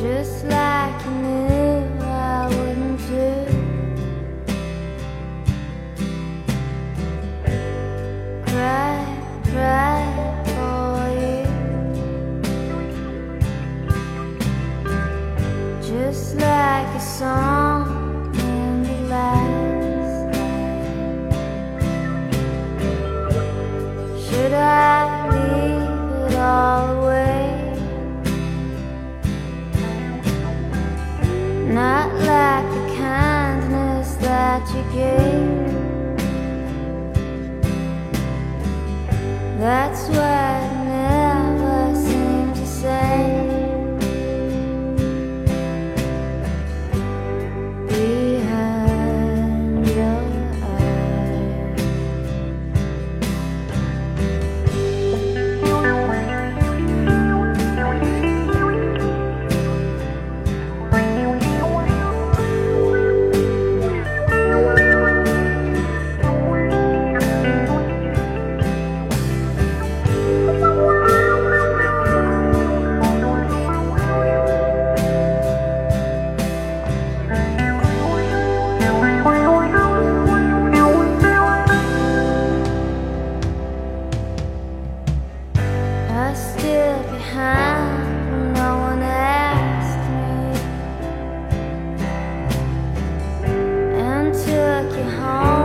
Just like you knew I wouldn't do. Cry, cry for you. Just like a song. Yeah. That's why. no one asked me and took you home.